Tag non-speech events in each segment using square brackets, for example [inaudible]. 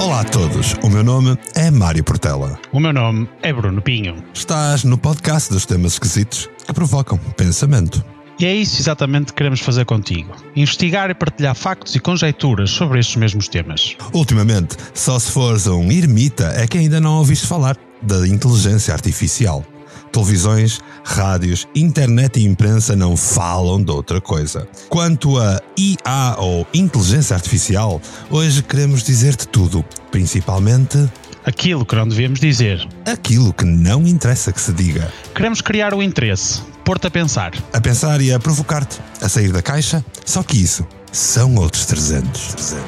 Olá a todos, o meu nome é Mário Portela. O meu nome é Bruno Pinho. Estás no podcast dos temas esquisitos que provocam pensamento. E é isso exatamente que queremos fazer contigo: investigar e partilhar factos e conjecturas sobre estes mesmos temas. Ultimamente, só se fores um ermita é que ainda não ouviste falar da inteligência artificial. Televisões, rádios, internet e imprensa não falam de outra coisa. Quanto a IA ou inteligência artificial, hoje queremos dizer-te tudo, principalmente Aquilo que não devíamos dizer. aquilo que não interessa que se diga. Queremos criar o interesse, pôr-te a pensar. A pensar e a provocar-te, a sair da caixa, só que isso são outros 300. 300.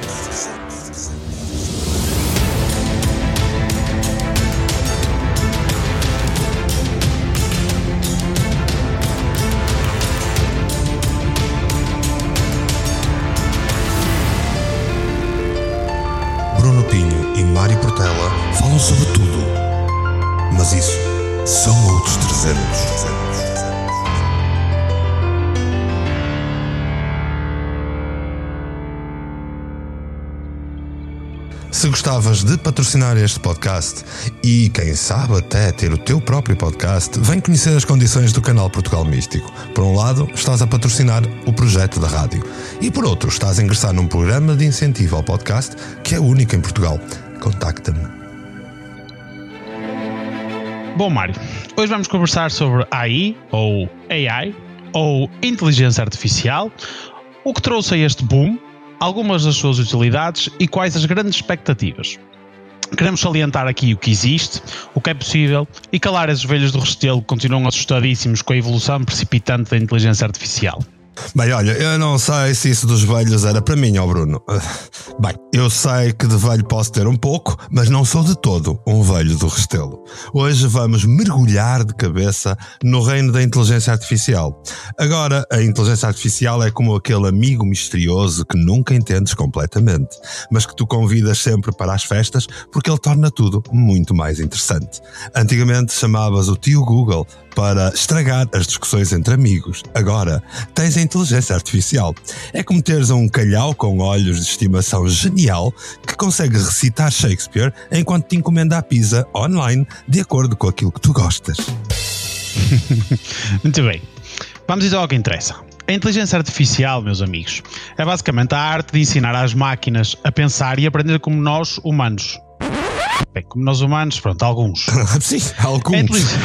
Gostavas de patrocinar este podcast e, quem sabe, até ter o teu próprio podcast, vem conhecer as condições do canal Portugal Místico. Por um lado, estás a patrocinar o projeto da rádio e, por outro, estás a ingressar num programa de incentivo ao podcast que é único em Portugal. Contacta-me. Bom, Mário, hoje vamos conversar sobre AI, ou AI, ou Inteligência Artificial, o que trouxe a este boom, algumas das suas utilidades e quais as grandes expectativas. Queremos salientar aqui o que existe, o que é possível e calar as velhas do Restelo que continuam assustadíssimos com a evolução precipitante da inteligência artificial. Bem, olha, eu não sei se isso dos velhos era para mim, ó Bruno. Ah, Bem, eu sei que de velho posso ter um pouco, mas não sou de todo um velho do Restelo. Hoje vamos mergulhar de cabeça no reino da inteligência artificial. Agora, a inteligência artificial é como aquele amigo misterioso que nunca entendes completamente, mas que tu convidas sempre para as festas porque ele torna tudo muito mais interessante. Antigamente chamavas o tio Google para estragar as discussões entre amigos. Agora, tens a inteligência artificial. É como teres um calhau com olhos de estimação genial que consegue recitar Shakespeare enquanto te encomenda a pizza online de acordo com aquilo que tu gostas. [laughs] Muito bem, vamos então ao que interessa. A inteligência artificial, meus amigos, é basicamente a arte de ensinar às máquinas a pensar e aprender como nós, humanos. Bem, como nós humanos, pronto, alguns. [laughs] Sim, alguns. inteligência-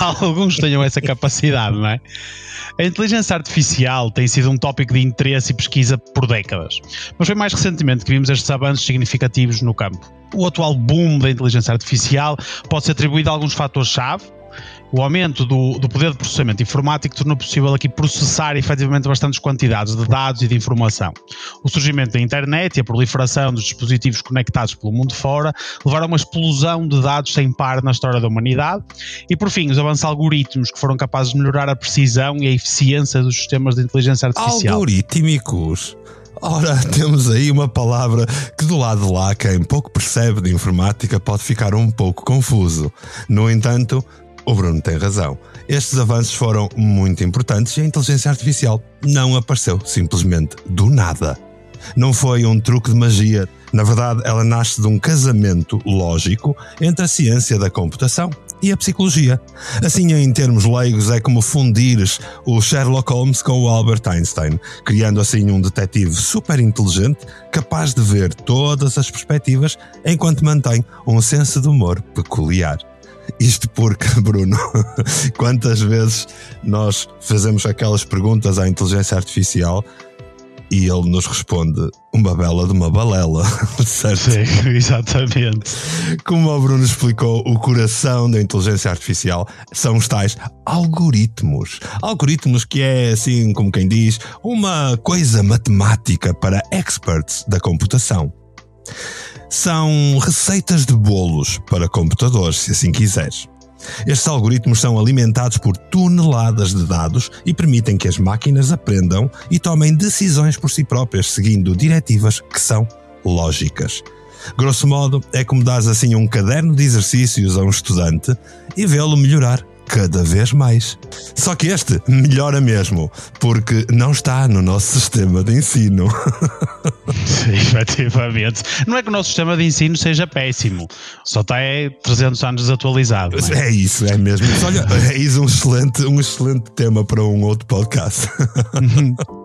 [laughs] Alguns tenham essa capacidade, não é? A inteligência artificial tem sido um tópico de interesse e pesquisa por décadas, mas foi mais recentemente que vimos estes avanços significativos no campo. O atual boom da inteligência artificial pode ser atribuído a alguns fatores-chave. O aumento do, do poder de processamento informático tornou possível aqui processar efetivamente bastantes quantidades de dados e de informação. O surgimento da internet e a proliferação dos dispositivos conectados pelo mundo fora levaram a uma explosão de dados sem par na história da humanidade e, por fim, os avanços algoritmos que foram capazes de melhorar a precisão e a eficiência dos sistemas de inteligência artificial. Algorítmicos. Ora, temos aí uma palavra que do lado de lá quem pouco percebe de informática pode ficar um pouco confuso. No entanto, o Bruno tem razão. Estes avanços foram muito importantes e a inteligência artificial não apareceu simplesmente do nada. Não foi um truque de magia. Na verdade, ela nasce de um casamento lógico entre a ciência da computação e a psicologia. Assim, em termos leigos, é como fundires o Sherlock Holmes com o Albert Einstein, criando assim um detetive super inteligente capaz de ver todas as perspectivas enquanto mantém um senso de humor peculiar. Isto porque, [laughs] Bruno, quantas vezes nós fazemos aquelas perguntas à inteligência artificial e ele nos responde uma bela de uma balela, [laughs] certo? Sim, [laughs] exatamente. Como o Bruno explicou, o coração da inteligência artificial são os tais algoritmos. Algoritmos que é, assim como quem diz, uma coisa matemática para experts da computação. São receitas de bolos para computadores, se assim quiseres. Estes algoritmos são alimentados por toneladas de dados e permitem que as máquinas aprendam e tomem decisões por si próprias, seguindo diretivas que são lógicas. Grosso modo, é como dás assim um caderno de exercícios a um estudante e vê-lo melhorar cada vez mais. Só que este melhora mesmo, porque não está no nosso sistema de ensino. [laughs] Efetivamente. Não é que o nosso sistema de ensino seja péssimo, só está é 300 anos desatualizado. É? é? isso, é mesmo. Mas olha, [laughs] é isso um excelente, um excelente tema para um outro podcast. [laughs]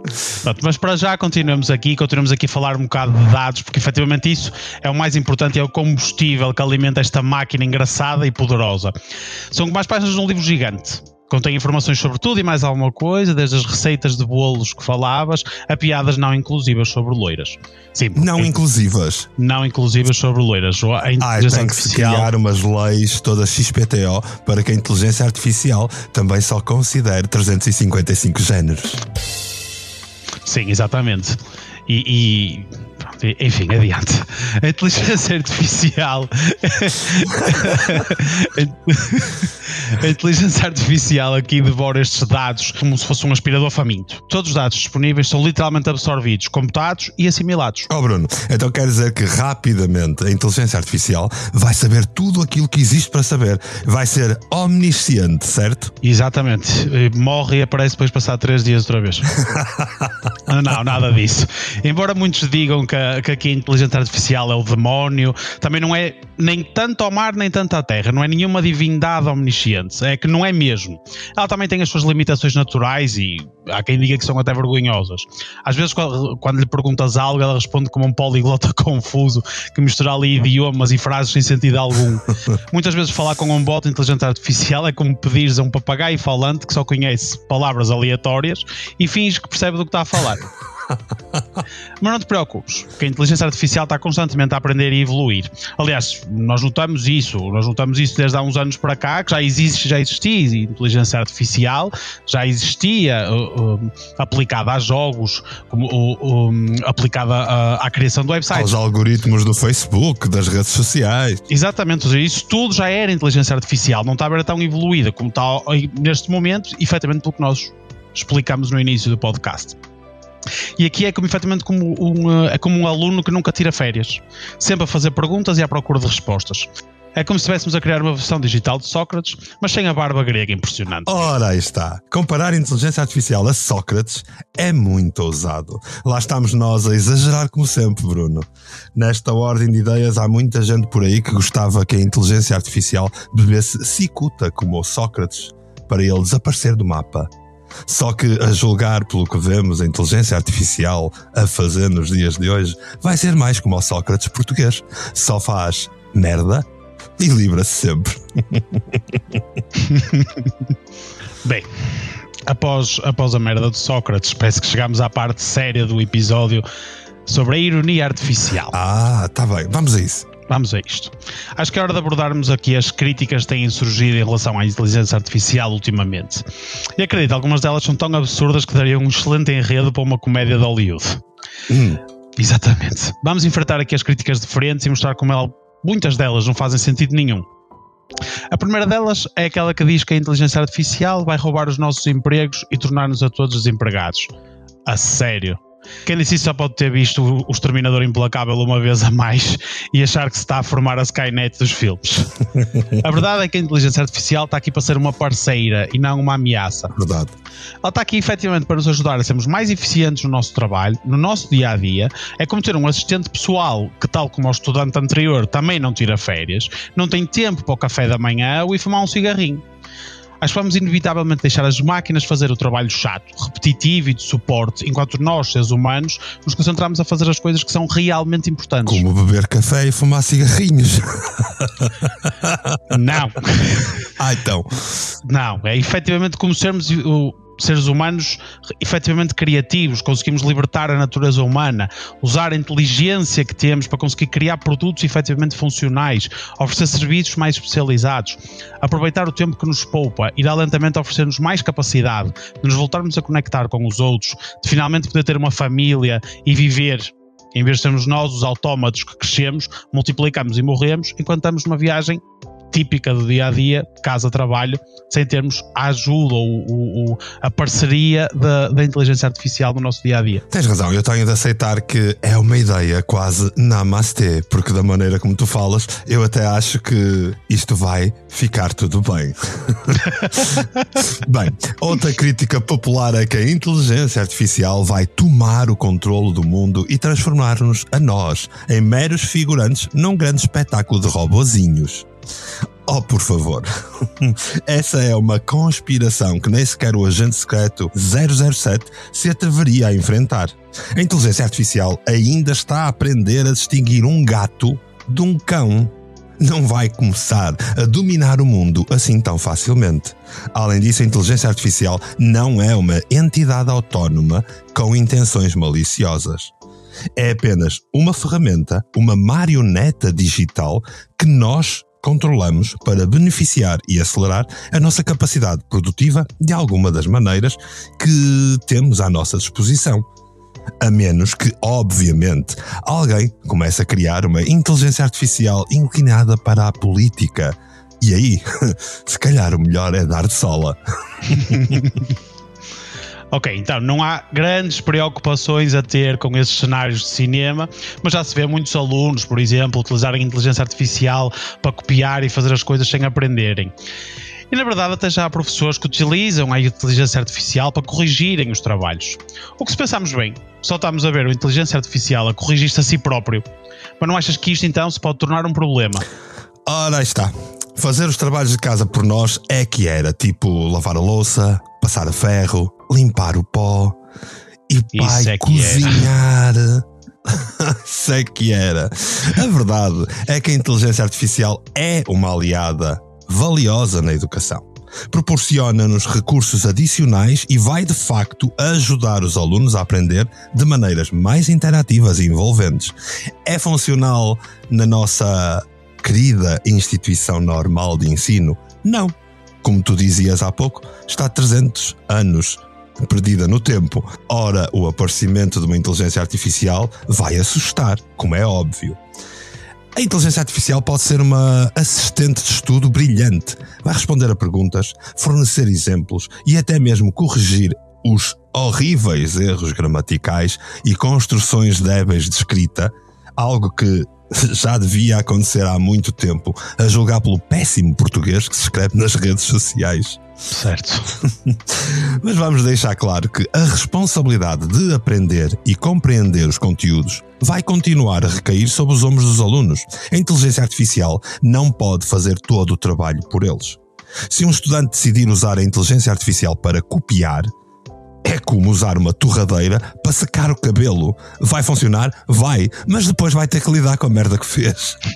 Pronto, mas para já continuamos aqui, continuamos aqui a falar um bocado de dados, porque efetivamente isso é o mais importante, é o combustível que alimenta esta máquina engraçada e poderosa. São mais páginas de um livro gigante. Contém informações sobre tudo e mais alguma coisa, desde as receitas de bolos que falavas a piadas não inclusivas sobre loiras. Sim, não inclusivas. Não inclusivas sobre loiras. A inteligência ah, tem que artificial... criar umas leis todas XPTO para que a inteligência artificial também só considere 355 géneros. Sim, exatamente. E, e, enfim, adiante. A [laughs] inteligência artificial. a [laughs] inteligência artificial aqui devora estes dados como se fosse um aspirador faminto. Todos os dados disponíveis são literalmente absorvidos, computados e assimilados. Oh, Bruno, então quer dizer que rapidamente a inteligência artificial vai saber tudo aquilo que existe para saber. Vai ser omnisciente, certo? Exatamente. Morre e aparece depois de passar três dias outra vez. [laughs] não, nada disso. Embora muitos digam que, que aqui a inteligência artificial é o demónio, também não é nem tanto ao mar nem tanto à terra. Não é nenhuma divindade omnisciente. É que não é mesmo. Ela também tem as suas limitações naturais e há quem diga que são até vergonhosas. Às vezes, quando lhe perguntas algo, ela responde como um poliglota [laughs] confuso que mistura ali idiomas e frases sem sentido algum. [laughs] Muitas vezes, falar com um bot inteligente artificial é como pedires a um papagaio falante que só conhece palavras aleatórias e finge que percebe do que está a falar. Mas não te preocupes, que a inteligência artificial está constantemente a aprender e evoluir. Aliás, nós notamos isso, nós notamos isso desde há uns anos para cá, que já existe, já existia inteligência artificial, já existia uh, uh, aplicada a jogos, como, uh, um, aplicada à, à criação do website. Aos algoritmos do Facebook, das redes sociais. Exatamente, isso tudo já era inteligência artificial, não está a ver tão evoluída como está neste momento, efetivamente pelo que nós explicamos no início do podcast. E aqui é como, efetivamente como um, é como um aluno que nunca tira férias, sempre a fazer perguntas e à procura de respostas. É como se estivéssemos a criar uma versão digital de Sócrates, mas sem a barba grega impressionante. Ora, aí está. Comparar a inteligência artificial a Sócrates é muito ousado. Lá estamos nós a exagerar como sempre, Bruno. Nesta ordem de ideias, há muita gente por aí que gostava que a inteligência artificial bebesse cicuta como o Sócrates, para ele desaparecer do mapa. Só que, a julgar pelo que vemos a inteligência artificial a fazer nos dias de hoje, vai ser mais como o Sócrates português. Só faz merda e livra-se sempre. [laughs] Bem, após, após a merda de Sócrates, parece que chegamos à parte séria do episódio sobre a ironia artificial. Ah, tá bem, vamos a isso. Vamos a isto. Acho que é hora de abordarmos aqui as críticas que têm surgido em relação à inteligência artificial ultimamente. E acredito, algumas delas são tão absurdas que dariam um excelente enredo para uma comédia de Hollywood. Hum. Exatamente. Vamos enfrentar aqui as críticas de frente e mostrar como ela, muitas delas não fazem sentido nenhum. A primeira delas é aquela que diz que a inteligência artificial vai roubar os nossos empregos e tornar-nos a todos desempregados. A sério. Quem disse isso só pode ter visto o Exterminador Implacável uma vez a mais e achar que se está a formar a Skynet dos filmes. [laughs] a verdade é que a inteligência artificial está aqui para ser uma parceira e não uma ameaça. Verdade. Ela está aqui efetivamente para nos ajudar a sermos mais eficientes no nosso trabalho, no nosso dia a dia. É como ter um assistente pessoal que, tal como o estudante anterior, também não tira férias, não tem tempo para o café da manhã ou ir fumar um cigarrinho acho que vamos inevitavelmente deixar as máquinas fazer o trabalho chato, repetitivo e de suporte, enquanto nós, seres humanos, nos concentramos a fazer as coisas que são realmente importantes. Como beber café e fumar cigarrinhos. Não. ah, então. Não, é efetivamente como sermos o seres humanos efetivamente criativos, conseguimos libertar a natureza humana, usar a inteligência que temos para conseguir criar produtos efetivamente funcionais, oferecer serviços mais especializados, aproveitar o tempo que nos poupa, irá lentamente oferecer-nos mais capacidade de nos voltarmos a conectar com os outros, de finalmente poder ter uma família e viver. Em vez de sermos nós os autómatos que crescemos, multiplicamos e morremos, enquanto estamos numa viagem típica do dia a dia, casa-trabalho, sem termos a ajuda ou, ou, ou a parceria da, da, inteligência artificial no nosso dia a dia. Tens razão, eu tenho de aceitar que é uma ideia quase namastê, porque da maneira como tu falas, eu até acho que isto vai ficar tudo bem. [laughs] bem, outra crítica popular é que a inteligência artificial vai tomar o controle do mundo e transformar-nos a nós em meros figurantes num grande espetáculo de robozinhos. Oh, por favor. [laughs] Essa é uma conspiração que nem sequer o agente secreto 007 se atreveria a enfrentar. A inteligência artificial ainda está a aprender a distinguir um gato de um cão. Não vai começar a dominar o mundo assim tão facilmente. Além disso, a inteligência artificial não é uma entidade autónoma com intenções maliciosas é apenas uma ferramenta, uma marioneta digital que nós controlamos para beneficiar e acelerar a nossa capacidade produtiva de alguma das maneiras que temos à nossa disposição. A menos que, obviamente, alguém comece a criar uma inteligência artificial inclinada para a política. E aí, [laughs] se calhar o melhor é dar de sola. [laughs] Ok, então não há grandes preocupações a ter com esses cenários de cinema, mas já se vê muitos alunos, por exemplo, utilizarem inteligência artificial para copiar e fazer as coisas sem aprenderem. E na verdade, até já há professores que utilizam a inteligência artificial para corrigirem os trabalhos. O que se pensarmos bem, só estamos a ver a inteligência artificial a corrigir-se a si próprio. Mas não achas que isto então se pode tornar um problema? Ora, aí está. Fazer os trabalhos de casa por nós é que era, tipo lavar a louça, passar a ferro, limpar o pó e pai é cozinhar. [laughs] Isso é que era. A verdade é que a inteligência artificial é uma aliada valiosa na educação. Proporciona-nos recursos adicionais e vai de facto ajudar os alunos a aprender de maneiras mais interativas e envolventes. É funcional na nossa querida instituição normal de ensino? Não. Como tu dizias há pouco, está 300 anos perdida no tempo. Ora, o aparecimento de uma inteligência artificial vai assustar, como é óbvio. A inteligência artificial pode ser uma assistente de estudo brilhante. Vai responder a perguntas, fornecer exemplos e até mesmo corrigir os horríveis erros gramaticais e construções débeis de escrita, algo que [laughs] já devia acontecer há muito tempo, a julgar pelo péssimo português que se escreve nas redes sociais. Certo. [laughs] Mas vamos deixar claro que a responsabilidade de aprender e compreender os conteúdos vai continuar a recair sobre os ombros dos alunos. A inteligência artificial não pode fazer todo o trabalho por eles. Se um estudante decidir usar a inteligência artificial para copiar, é como usar uma torradeira para secar o cabelo. Vai funcionar? Vai, mas depois vai ter que lidar com a merda que fez. [laughs]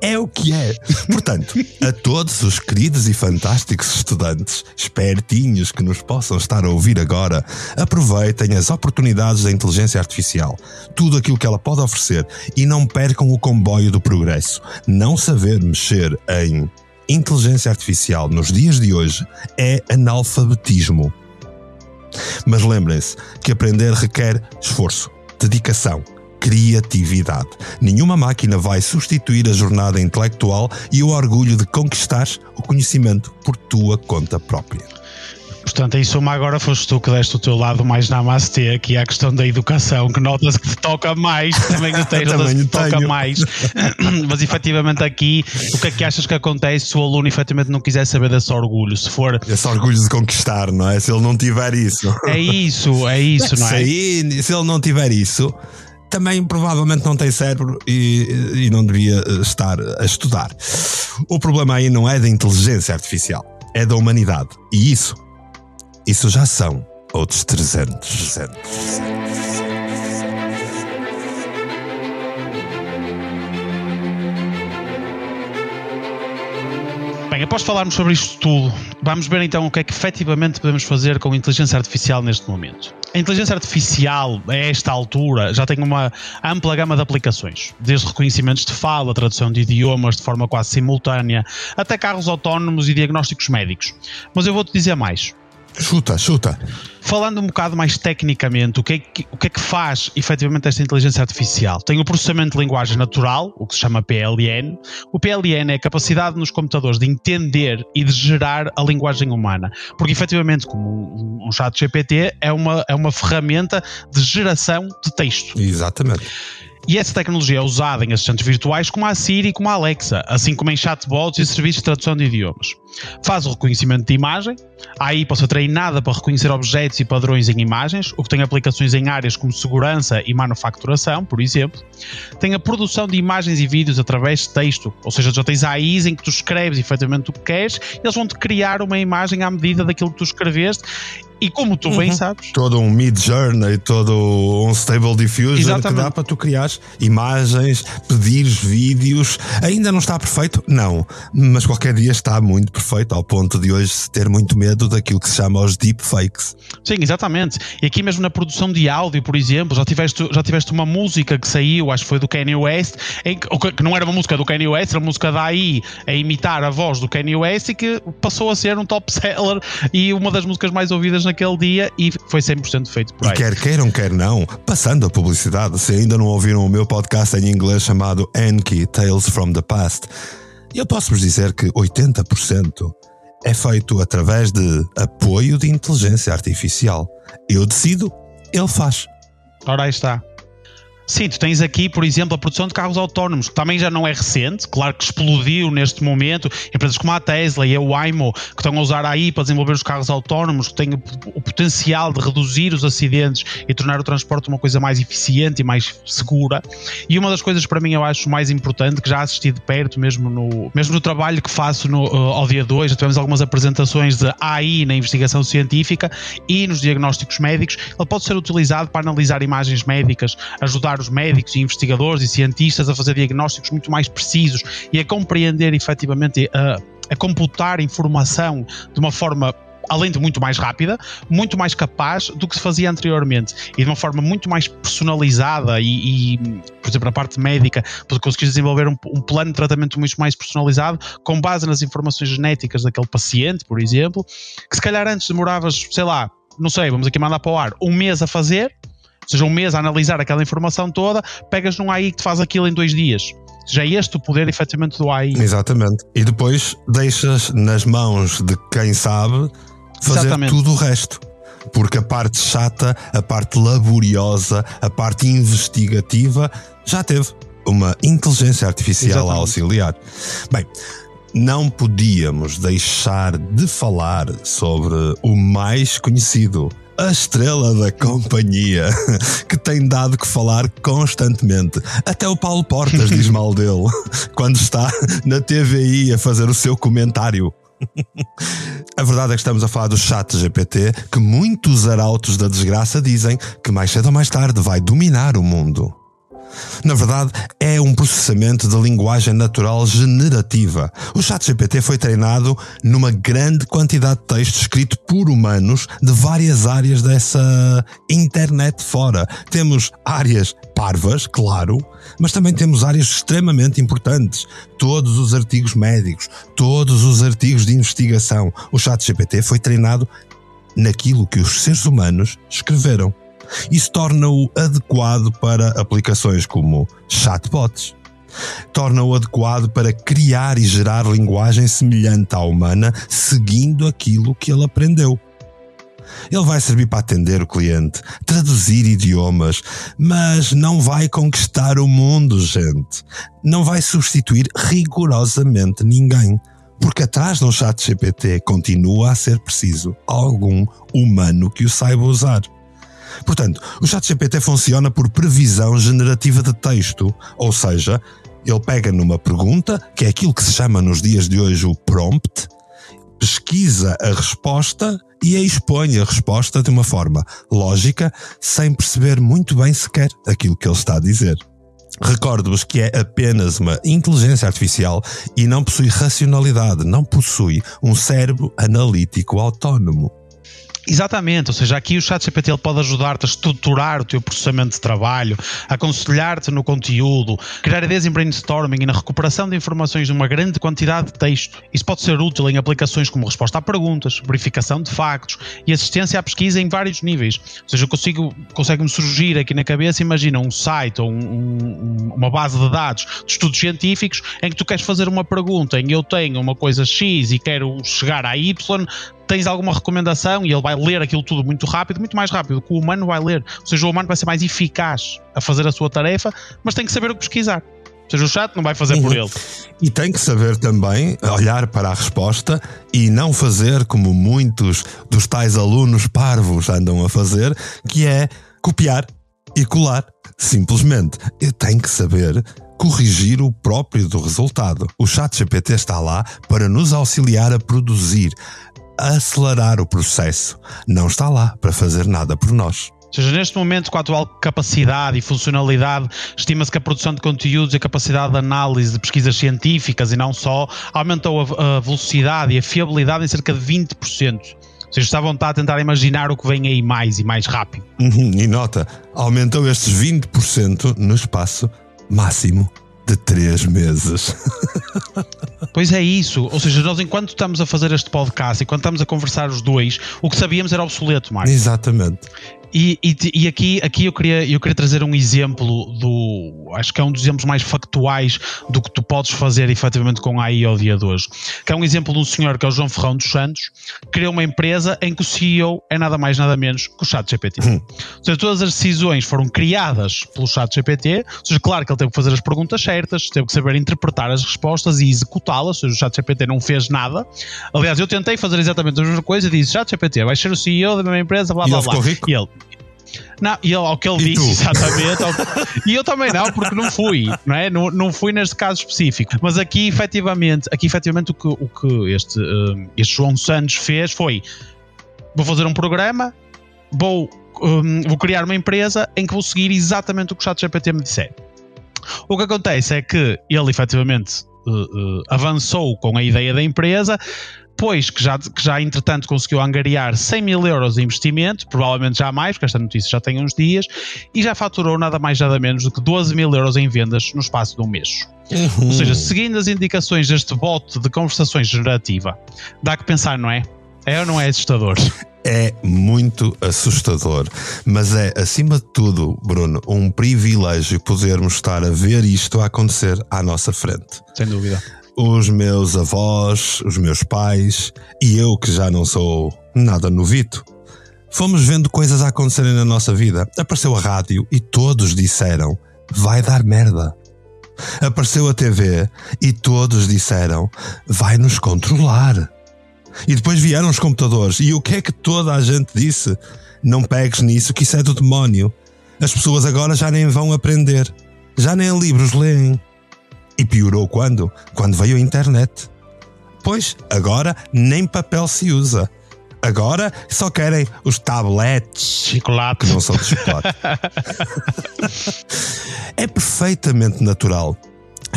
é o que é. Portanto, a todos os queridos e fantásticos estudantes, espertinhos que nos possam estar a ouvir agora, aproveitem as oportunidades da inteligência artificial, tudo aquilo que ela pode oferecer e não percam o comboio do progresso. Não saber mexer em inteligência artificial nos dias de hoje é analfabetismo. Mas lembrem-se que aprender requer esforço, dedicação, criatividade. Nenhuma máquina vai substituir a jornada intelectual e o orgulho de conquistar o conhecimento por tua conta própria. Portanto, em suma, agora foste tu que deste o teu lado mais namastê aqui à questão da educação, que notas que te toca mais, também [laughs] o tens, que te toca mais. [coughs] Mas efetivamente aqui, o que é que achas que acontece se o aluno efetivamente não quiser saber desse orgulho? Se for. Esse orgulho de conquistar, não é? Se ele não tiver isso. É isso, é isso, não é? Se, aí, se ele não tiver isso, também provavelmente não tem cérebro e, e não devia estar a estudar. O problema aí não é da inteligência artificial, é da humanidade. E isso isso já são outros 300. 300. Bem, após falarmos sobre isto tudo, vamos ver então o que é que efetivamente podemos fazer com a inteligência artificial neste momento. A inteligência artificial, a esta altura, já tem uma ampla gama de aplicações, desde reconhecimentos de fala, tradução de idiomas de forma quase simultânea, até carros autónomos e diagnósticos médicos. Mas eu vou-te dizer mais. Chuta, chuta. falando um bocado mais tecnicamente, o que, é que, o que é que faz efetivamente esta inteligência artificial? Tem o processamento de linguagem natural, o que se chama PLN. O PLN é a capacidade nos computadores de entender e de gerar a linguagem humana. Porque efetivamente, como um, um chat GPT, é uma, é uma ferramenta de geração de texto. Exatamente. E essa tecnologia é usada em assistentes virtuais como a Siri e como a Alexa, assim como em chatbots e serviços de tradução de idiomas. Faz o reconhecimento de imagem, aí pode ser treinada para reconhecer objetos e padrões em imagens, o que tem aplicações em áreas como segurança e manufaturação, por exemplo. Tem a produção de imagens e vídeos através de texto, ou seja, já tens AIs em que tu escreves efetivamente o que queres, e eles vão-te criar uma imagem à medida daquilo que tu escreveste e como tu bem uhum. sabes. Todo um Mid Journey, todo um Stable Diffuser Exatamente. que dá para tu criar imagens, pedires vídeos. Ainda não está perfeito? Não. Mas qualquer dia está muito perfeito, ao ponto de hoje se ter muito medo daquilo que se chama os deepfakes. Sim, exatamente. E aqui mesmo na produção de áudio, por exemplo, já tiveste, já tiveste uma música que saiu, acho que foi do Kanye West, em, que não era uma música do Kanye West, era uma música da AI a imitar a voz do Kanye West e que passou a ser um top seller e uma das músicas mais ouvidas naquele dia e foi 100% feito por aí. E quer queiram, quer não, passando a publicidade, se ainda não ouviram o meu podcast em inglês chamado Enki Tales from the Past, eu posso-vos dizer que 80% é feito através de apoio de inteligência artificial. Eu decido, ele faz. Ora aí está. Sim, tu tens aqui, por exemplo, a produção de carros autónomos, que também já não é recente, claro que explodiu neste momento. Empresas como a Tesla e a Waymo, que estão a usar aí para desenvolver os carros autónomos, que têm o potencial de reduzir os acidentes e tornar o transporte uma coisa mais eficiente e mais segura. E uma das coisas para mim eu acho mais importante, que já assisti de perto, mesmo no, mesmo no trabalho que faço no, uh, ao dia 2, já tivemos algumas apresentações de AI na investigação científica e nos diagnósticos médicos, ele pode ser utilizado para analisar imagens médicas, ajudar os médicos e investigadores e cientistas a fazer diagnósticos muito mais precisos e a compreender efetivamente, a, a computar informação de uma forma além de muito mais rápida, muito mais capaz do que se fazia anteriormente e de uma forma muito mais personalizada e, e por exemplo, na parte médica, porque conseguires desenvolver um, um, plano de tratamento muito mais personalizado com base nas informações genéticas daquele paciente, por exemplo, que se calhar antes demoravas, sei lá, não sei, vamos aqui mandar para o ar, um mês a fazer seja, um mês a analisar aquela informação toda, pegas num AI que te faz aquilo em dois dias. Já é este o poder efetivamente do AI. Exatamente. E depois deixas nas mãos de quem sabe fazer Exatamente. tudo o resto. Porque a parte chata, a parte laboriosa, a parte investigativa já teve uma inteligência artificial Exatamente. a auxiliar. Bem, não podíamos deixar de falar sobre o mais conhecido a estrela da companhia, [laughs] que tem dado que falar constantemente. Até o Paulo Portas diz [laughs] mal dele, [laughs] quando está na TVI a fazer o seu comentário. A verdade é que estamos a falar do chat GPT, que muitos arautos da desgraça dizem que mais cedo ou mais tarde vai dominar o mundo. Na verdade, é um processamento de linguagem natural generativa. O ChatGPT foi treinado numa grande quantidade de texto escrito por humanos de várias áreas dessa internet fora. Temos áreas parvas, claro, mas também temos áreas extremamente importantes. Todos os artigos médicos, todos os artigos de investigação. O ChatGPT foi treinado naquilo que os seres humanos escreveram. Isso torna-o adequado para aplicações como chatbots. Torna-o adequado para criar e gerar linguagem semelhante à humana, seguindo aquilo que ele aprendeu. Ele vai servir para atender o cliente, traduzir idiomas, mas não vai conquistar o mundo, gente. Não vai substituir rigorosamente ninguém. Porque atrás de um chat GPT continua a ser preciso algum humano que o saiba usar. Portanto, o ChatGPT funciona por previsão generativa de texto, ou seja, ele pega numa pergunta, que é aquilo que se chama nos dias de hoje o prompt, pesquisa a resposta e a expõe a resposta de uma forma lógica, sem perceber muito bem sequer aquilo que ele está a dizer. Recordo-vos que é apenas uma inteligência artificial e não possui racionalidade, não possui um cérebro analítico autónomo. Exatamente, ou seja, aqui o chat GPT ele pode ajudar-te a estruturar o teu processamento de trabalho, aconselhar-te no conteúdo, criar ideias em brainstorming e na recuperação de informações de uma grande quantidade de texto. Isso pode ser útil em aplicações como resposta a perguntas, verificação de factos e assistência à pesquisa em vários níveis. Ou seja, consigo, consegue-me surgir aqui na cabeça, imagina um site ou um, um, uma base de dados de estudos científicos em que tu queres fazer uma pergunta em eu tenho uma coisa X e quero chegar a Y, tens alguma recomendação e ele vai ler aquilo tudo muito rápido, muito mais rápido que o humano vai ler. Ou seja, o humano vai ser mais eficaz a fazer a sua tarefa, mas tem que saber o que pesquisar. Ou seja, o chat não vai fazer uhum. por ele. E tem que saber também olhar para a resposta e não fazer como muitos dos tais alunos parvos andam a fazer, que é copiar e colar. Simplesmente. Eu tenho que saber corrigir o próprio do resultado. O chat GPT está lá para nos auxiliar a produzir, acelerar o processo. Não está lá para fazer nada por nós. Ou seja, neste momento, com a atual capacidade e funcionalidade, estima-se que a produção de conteúdos e a capacidade de análise de pesquisas científicas e não só aumentou a, velocidade e a fiabilidade em cerca de 20%. Ou seja, está à vontade de tentar imaginar o que vem aí mais e mais rápido. Uhum, e nota, aumentou estes 20% no espaço máximo de 3 meses. Pois é isso. Ou seja, nós enquanto estamos a fazer este podcast, enquanto estamos a conversar os dois, o que sabíamos era obsoleto, Marcos. Exatamente. E, e, e, aqui, aqui eu, queria, eu queria trazer um exemplo do. Acho que é um dos exemplos mais factuais do que tu podes fazer efetivamente com a AI ao dia de hoje. Que é um exemplo de um senhor que é o João Ferrão dos Santos, criou uma empresa em que o CEO é nada mais nada menos que o Chat GPT. Hum. Ou seja, todas as decisões foram criadas pelo Chat GPT. Ou seja, claro que ele teve que fazer as perguntas certas, teve que saber interpretar as respostas e executá-las. Ou seja, o Chat GPT não fez nada. Aliás, eu tentei fazer exatamente a mesma coisa e disse: Chat GPT vai ser o CEO da minha empresa, blá blá blá. E ele não, e ele, ao que ele e disse, tu? exatamente. E eu também não, porque não fui, não é? Não, não fui neste caso específico. Mas aqui, efetivamente, aqui, efetivamente o, que, o que este, uh, este João Santos fez foi: vou fazer um programa, vou, um, vou criar uma empresa em que vou seguir exatamente o que o ChatGPT me disser. O que acontece é que ele, efetivamente, uh, uh, avançou com a ideia da empresa, depois que já, que já entretanto conseguiu angariar 100 mil euros de investimento, provavelmente já mais, porque esta notícia já tem uns dias, e já faturou nada mais nada menos do que 12 mil euros em vendas no espaço de um mês. Uhum. Ou seja, seguindo as indicações deste bot de conversações generativa, dá que pensar, não é? É ou não é assustador? É muito assustador, mas é, acima de tudo, Bruno, um privilégio podermos estar a ver isto a acontecer à nossa frente. Sem dúvida os meus avós, os meus pais e eu que já não sou nada novito. Fomos vendo coisas a acontecerem na nossa vida. Apareceu a rádio e todos disseram: vai dar merda. Apareceu a TV e todos disseram: vai nos controlar. E depois vieram os computadores e o que é que toda a gente disse? Não pegues nisso, que isso é do demónio. As pessoas agora já nem vão aprender, já nem livros leem. E piorou quando? Quando veio a internet. Pois, agora nem papel se usa. Agora só querem os tabletes. Chocolate. Que não são de chocolate. [laughs] é perfeitamente natural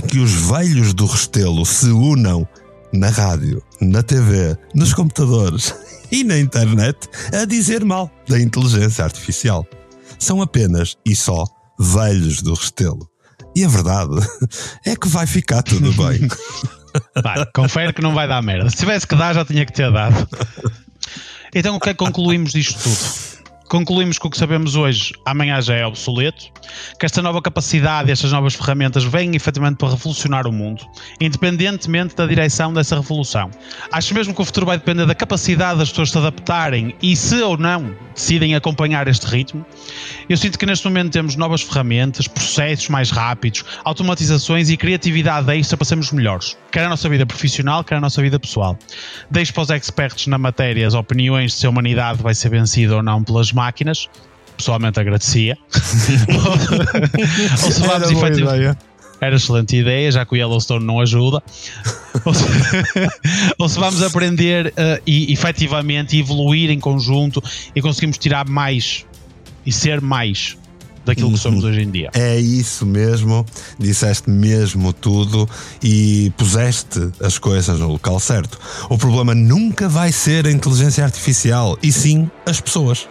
que os velhos do Restelo se unam na rádio, na TV, nos computadores [laughs] e na internet a dizer mal da inteligência artificial. São apenas e só velhos do Restelo. E a verdade [laughs] é que vai ficar tudo bem. Vai, confere que não vai dar merda. Se tivesse que dar, já tinha que ter dado. Então, o que é que concluímos disto tudo? Concluímos que o que sabemos hoje, amanhã já é obsoleto, que esta nova capacidade, estas novas ferramentas vêm efetivamente para revolucionar o mundo, independentemente da direção dessa revolução. Acho mesmo que o futuro vai depender da capacidade das pessoas se adaptarem e se ou não decidem acompanhar este ritmo. Eu sinto que neste momento temos novas ferramentas, processos mais rápidos, automatizações e criatividade extra para sermos melhores, quer a nossa vida profissional, quer a nossa vida pessoal. Deixo para os experts na matéria as opiniões se a humanidade vai ser vencida ou não pelas máquinas máquinas, pessoalmente agradecia. ou se vamos efetivamente. Era excelente ideia, já que o Yellowstone não ajuda. [laughs] ou, se, ou se vamos aprender uh, e efetivamente evoluir em conjunto e conseguimos tirar mais e ser mais daquilo que somos hoje em dia. É isso mesmo, disseste mesmo tudo e puseste as coisas no local certo. O problema nunca vai ser a inteligência artificial, e sim as pessoas.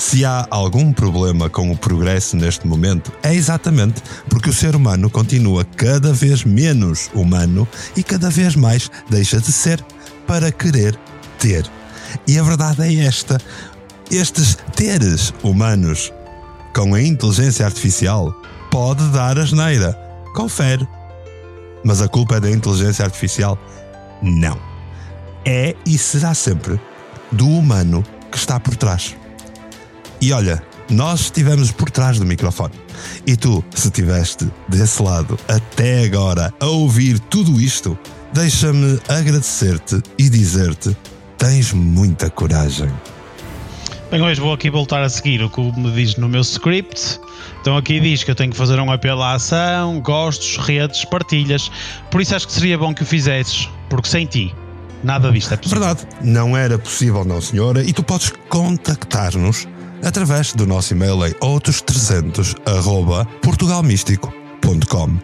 Se há algum problema com o progresso neste momento, é exatamente porque o ser humano continua cada vez menos humano e cada vez mais deixa de ser para querer ter. E a verdade é esta: estes teres humanos com a inteligência artificial pode dar asneira. Confere. Mas a culpa é da inteligência artificial? Não. É e será sempre do humano que está por trás. E olha, nós estivemos por trás do microfone. E tu, se estiveste desse lado até agora a ouvir tudo isto, deixa-me agradecer-te e dizer-te: tens muita coragem. Bem, hoje vou aqui voltar a seguir o que me diz no meu script. Então aqui diz que eu tenho que fazer um apelo à ação, gostos, redes, partilhas. Por isso acho que seria bom que o fizesses, porque sem ti nada disto é possível. Verdade, não era possível, não senhora, e tu podes contactar-nos através do nosso e-mail em outros300.portugalmístico.com.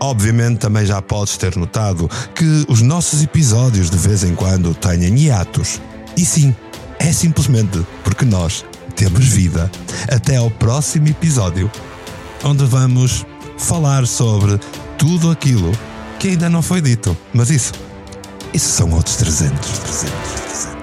Obviamente também já podes ter notado que os nossos episódios de vez em quando têm hiatos. E sim, é simplesmente porque nós temos vida. Até ao próximo episódio, onde vamos falar sobre tudo aquilo que ainda não foi dito. Mas isso, isso são outros 300, 300, 300.